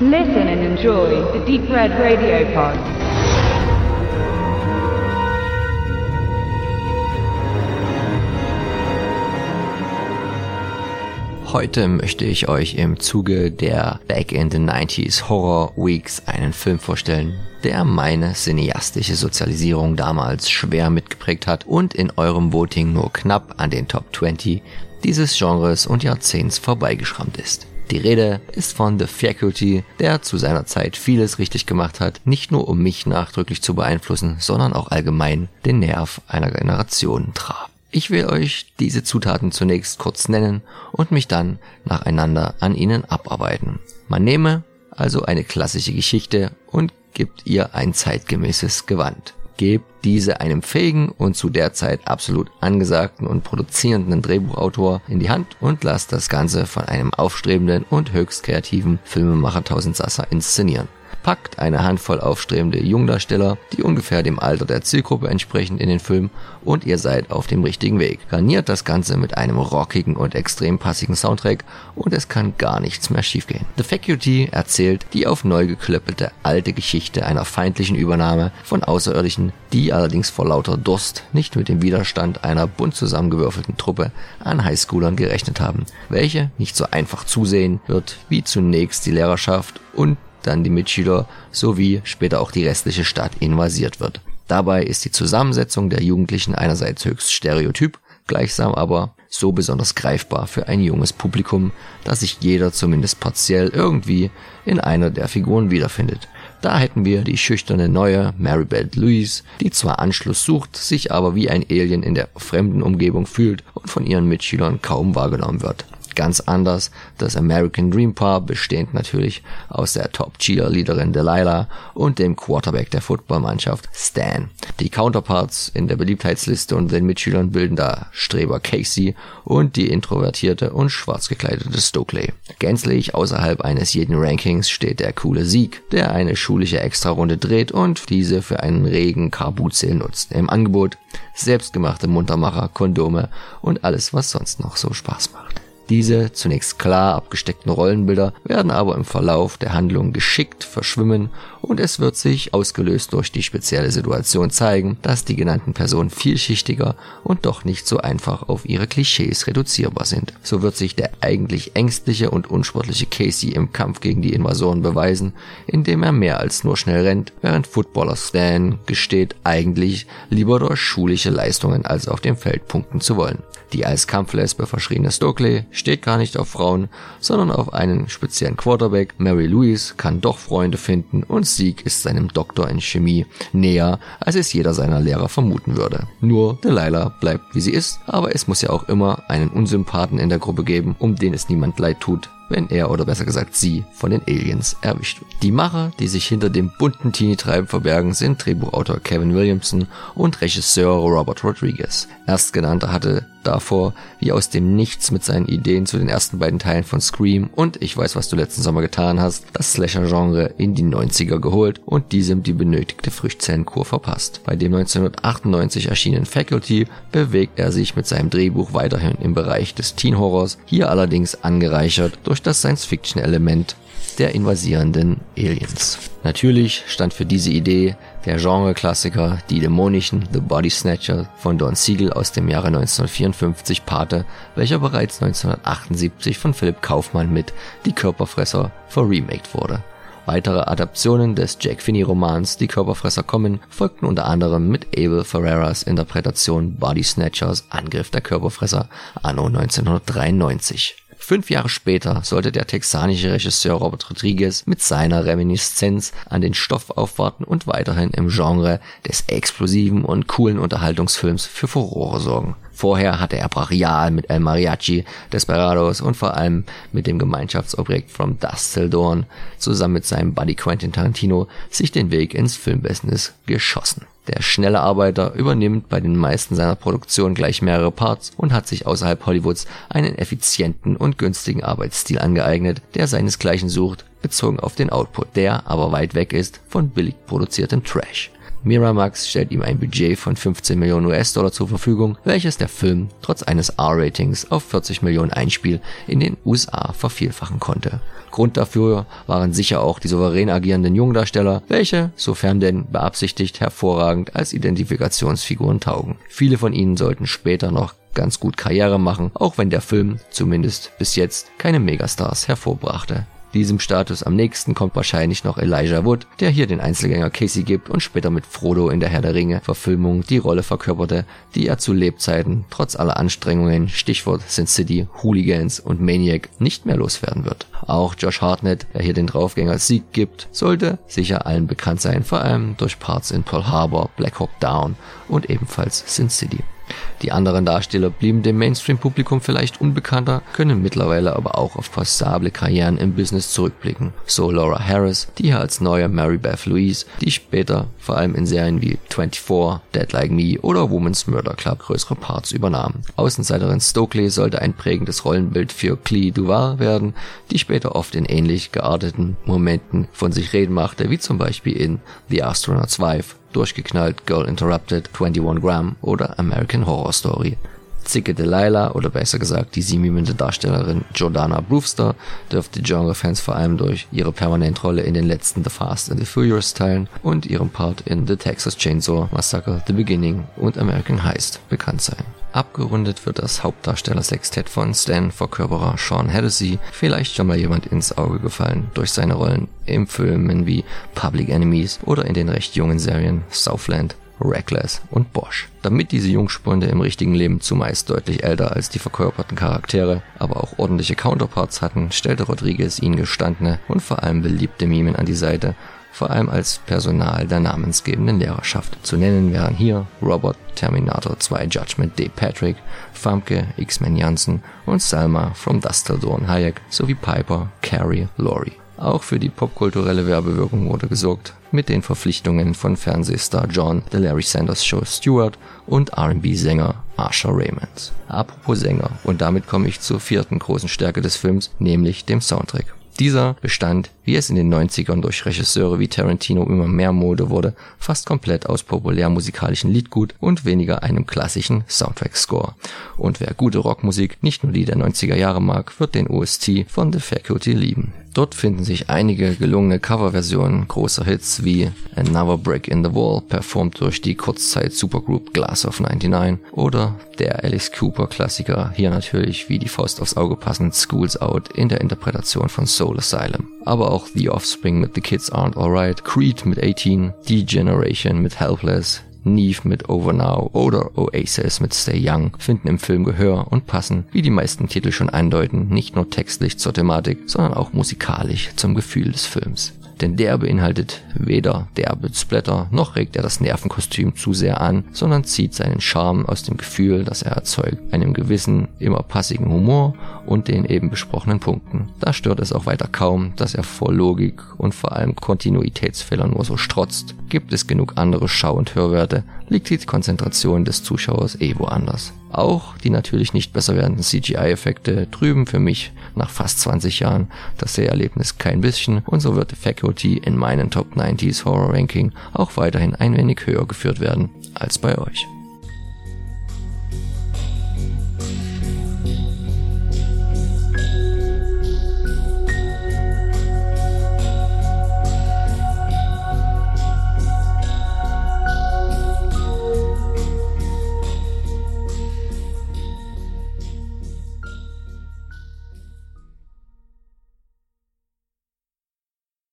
Listen and enjoy the Deep Red Radio Pod. Heute möchte ich euch im Zuge der Back in the 90s Horror Weeks einen Film vorstellen, der meine cineastische Sozialisierung damals schwer mitgeprägt hat und in eurem Voting nur knapp an den Top 20 dieses Genres und Jahrzehnts vorbeigeschrammt ist. Die Rede ist von The Faculty, der zu seiner Zeit vieles richtig gemacht hat, nicht nur um mich nachdrücklich zu beeinflussen, sondern auch allgemein den Nerv einer Generation traf. Ich will euch diese Zutaten zunächst kurz nennen und mich dann nacheinander an ihnen abarbeiten. Man nehme also eine klassische Geschichte und gibt ihr ein zeitgemäßes Gewand. Gebt diese einem fähigen und zu der Zeit absolut angesagten und produzierenden Drehbuchautor in die Hand und lasst das Ganze von einem aufstrebenden und höchst kreativen Filmemacher Tausendsasser inszenieren packt eine Handvoll aufstrebende Jungdarsteller, die ungefähr dem Alter der Zielgruppe entsprechen in den Film und ihr seid auf dem richtigen Weg. Garniert das Ganze mit einem rockigen und extrem passigen Soundtrack und es kann gar nichts mehr schiefgehen. The Faculty erzählt die auf neu geklöppelte alte Geschichte einer feindlichen Übernahme von Außerirdischen, die allerdings vor lauter Durst nicht mit dem Widerstand einer bunt zusammengewürfelten Truppe an Highschoolern gerechnet haben, welche nicht so einfach zusehen wird wie zunächst die Lehrerschaft und dann die Mitschüler sowie später auch die restliche Stadt invasiert wird. Dabei ist die Zusammensetzung der Jugendlichen einerseits höchst stereotyp, gleichsam aber so besonders greifbar für ein junges Publikum, dass sich jeder zumindest partiell irgendwie in einer der Figuren wiederfindet. Da hätten wir die schüchterne neue Maribel Louise, die zwar Anschluss sucht, sich aber wie ein Alien in der fremden Umgebung fühlt und von ihren Mitschülern kaum wahrgenommen wird ganz anders. Das American Dream Paar, bestehend natürlich aus der Top-Cheerleaderin Delilah und dem Quarterback der Footballmannschaft Stan. Die Counterparts in der Beliebtheitsliste und den Mitschülern bilden da Streber Casey und die introvertierte und schwarz gekleidete Stokely. Gänzlich außerhalb eines jeden Rankings steht der coole Sieg, der eine schulische Extrarunde dreht und diese für einen regen Karbuzel nutzt. Im Angebot selbstgemachte Muntermacher, Kondome und alles, was sonst noch so Spaß macht. Diese zunächst klar abgesteckten Rollenbilder werden aber im Verlauf der Handlung geschickt verschwimmen und es wird sich, ausgelöst durch die spezielle Situation, zeigen, dass die genannten Personen vielschichtiger und doch nicht so einfach auf ihre Klischees reduzierbar sind. So wird sich der eigentlich ängstliche und unsportliche Casey im Kampf gegen die Invasoren beweisen, indem er mehr als nur schnell rennt, während Footballer Stan gesteht, eigentlich lieber durch schulische Leistungen als auf dem Feld punkten zu wollen. Die als Kampflesbe verschriene Stokely steht gar nicht auf Frauen, sondern auf einen speziellen Quarterback. Mary Louise kann doch Freunde finden und Sieg ist seinem Doktor in Chemie näher, als es jeder seiner Lehrer vermuten würde. Nur Delilah bleibt wie sie ist, aber es muss ja auch immer einen Unsympathen in der Gruppe geben, um den es niemand leid tut, wenn er oder besser gesagt sie von den Aliens erwischt wird. Die Macher, die sich hinter dem bunten Teenie-Treiben verbergen, sind Drehbuchautor Kevin Williamson und Regisseur Robert Rodriguez. Erstgenannter hatte davor wie aus dem Nichts mit seinen Ideen zu den ersten beiden Teilen von Scream und Ich weiß, was du letzten Sommer getan hast, das Slasher-Genre in die 90er geholt und diesem die benötigte Früchtzellenkur verpasst. Bei dem 1998 erschienenen Faculty bewegt er sich mit seinem Drehbuch weiterhin im Bereich des Teen-Horrors, hier allerdings angereichert durch das Science-Fiction-Element der invasierenden Aliens. Natürlich stand für diese Idee der Genre-Klassiker Die Dämonischen The Body Snatcher von Don Siegel aus dem Jahre 1954 Pate, welcher bereits 1978 von Philipp Kaufmann mit Die Körperfresser verremaked wurde. Weitere Adaptionen des Jack Finney-Romans Die Körperfresser kommen folgten unter anderem mit Abel Ferreras Interpretation Body Snatchers Angriff der Körperfresser anno 1993. Fünf Jahre später sollte der texanische Regisseur Robert Rodriguez mit seiner Reminiszenz an den Stoff aufwarten und weiterhin im Genre des explosiven und coolen Unterhaltungsfilms für Furore sorgen. Vorher hatte er brachial mit El Mariachi, Desperados und vor allem mit dem Gemeinschaftsobjekt From Dust Till Dawn zusammen mit seinem Buddy Quentin Tarantino sich den Weg ins Filmbusiness geschossen. Der schnelle Arbeiter übernimmt bei den meisten seiner Produktionen gleich mehrere Parts und hat sich außerhalb Hollywoods einen effizienten und günstigen Arbeitsstil angeeignet, der seinesgleichen sucht, bezogen auf den Output, der aber weit weg ist von billig produziertem Trash. Miramax stellt ihm ein Budget von 15 Millionen US-Dollar zur Verfügung, welches der Film trotz eines R-Ratings auf 40 Millionen Einspiel in den USA vervielfachen konnte. Grund dafür waren sicher auch die souverän agierenden Jungdarsteller, welche, sofern denn beabsichtigt, hervorragend als Identifikationsfiguren taugen. Viele von ihnen sollten später noch ganz gut Karriere machen, auch wenn der Film, zumindest bis jetzt, keine Megastars hervorbrachte. Diesem Status am nächsten kommt wahrscheinlich noch Elijah Wood, der hier den Einzelgänger Casey gibt und später mit Frodo in der Herr der Ringe Verfilmung die Rolle verkörperte, die er zu Lebzeiten trotz aller Anstrengungen, Stichwort Sin City, Hooligans und Maniac, nicht mehr loswerden wird. Auch Josh Hartnett, der hier den Draufgänger Sieg gibt, sollte sicher allen bekannt sein, vor allem durch Parts in Pearl Harbor, Black Hawk Down und ebenfalls Sin City. Die anderen Darsteller blieben dem Mainstream-Publikum vielleicht unbekannter, können mittlerweile aber auch auf passable Karrieren im Business zurückblicken. So Laura Harris, die hier als neue Mary Beth Louise, die später vor allem in Serien wie 24, Dead Like Me oder Woman's Murder Club größere Parts übernahm. Außenseiterin Stokely sollte ein prägendes Rollenbild für Clee Duval werden, die später oft in ähnlich gearteten Momenten von sich reden machte, wie zum Beispiel in The Astronaut's Wife durchgeknallt, Girl Interrupted, 21 Gram oder American Horror Story. Zicke Delilah oder besser gesagt die sie mimende Darstellerin Jordana Brewster dürfte Genre-Fans vor allem durch ihre permanente Rolle in den letzten The Fast and the Furious Teilen und ihrem Part in The Texas Chainsaw Massacre, The Beginning und American Heist bekannt sein. Abgerundet wird das Hauptdarsteller-Sextett von Stan-Verkörperer Sean Hennessy, vielleicht schon mal jemand ins Auge gefallen durch seine Rollen in Filmen wie Public Enemies oder in den recht jungen Serien Southland, Reckless und Bosch. Damit diese Jungspunde im richtigen Leben zumeist deutlich älter als die verkörperten Charaktere, aber auch ordentliche Counterparts hatten, stellte Rodriguez ihnen gestandene und vor allem beliebte Mimen an die Seite vor allem als Personal der namensgebenden Lehrerschaft. Zu nennen wären hier Robert, Terminator 2 Judgment Day Patrick, Famke, X-Men Jansen und Salma from Dust Till Dawn Hayek sowie Piper, Carrie, Laurie. Auch für die popkulturelle Werbewirkung wurde gesorgt, mit den Verpflichtungen von Fernsehstar John, The Larry Sanders Show Stewart und R&B-Sänger Asha Raymond. Apropos Sänger, und damit komme ich zur vierten großen Stärke des Films, nämlich dem Soundtrack. Dieser bestand, wie es in den 90ern durch Regisseure wie Tarantino immer mehr Mode wurde, fast komplett aus populärmusikalischen Liedgut und weniger einem klassischen Soundtrack-Score. Und wer gute Rockmusik, nicht nur die der 90er Jahre mag, wird den OST von The Faculty lieben. Dort finden sich einige gelungene Coverversionen großer Hits wie Another Brick in the Wall, performt durch die Kurzzeit-Supergroup Glass of 99 oder der Alice Cooper Klassiker, hier natürlich wie die Faust aufs Auge passend Schools Out in der Interpretation von Soul Asylum. Aber auch The Offspring mit The Kids Aren't Alright, Creed mit 18, D-Generation mit Helpless, Neve mit Over Now oder Oasis mit Stay Young finden im Film Gehör und passen, wie die meisten Titel schon andeuten, nicht nur textlich zur Thematik, sondern auch musikalisch zum Gefühl des Films. Denn der beinhaltet weder derbe Splatter, noch regt er das Nervenkostüm zu sehr an, sondern zieht seinen Charme aus dem Gefühl, das er erzeugt, einem gewissen, immer passigen Humor und den eben besprochenen Punkten. Da stört es auch weiter kaum, dass er vor Logik und vor allem Kontinuitätsfehlern nur so strotzt. Gibt es genug andere Schau- und Hörwerte, liegt die Konzentration des Zuschauers eh woanders. Auch die natürlich nicht besser werdenden CGI-Effekte trüben für mich nach fast 20 Jahren das Seherlebnis kein bisschen und so wird Faculty in meinen Top 90s Horror Ranking auch weiterhin ein wenig höher geführt werden als bei euch.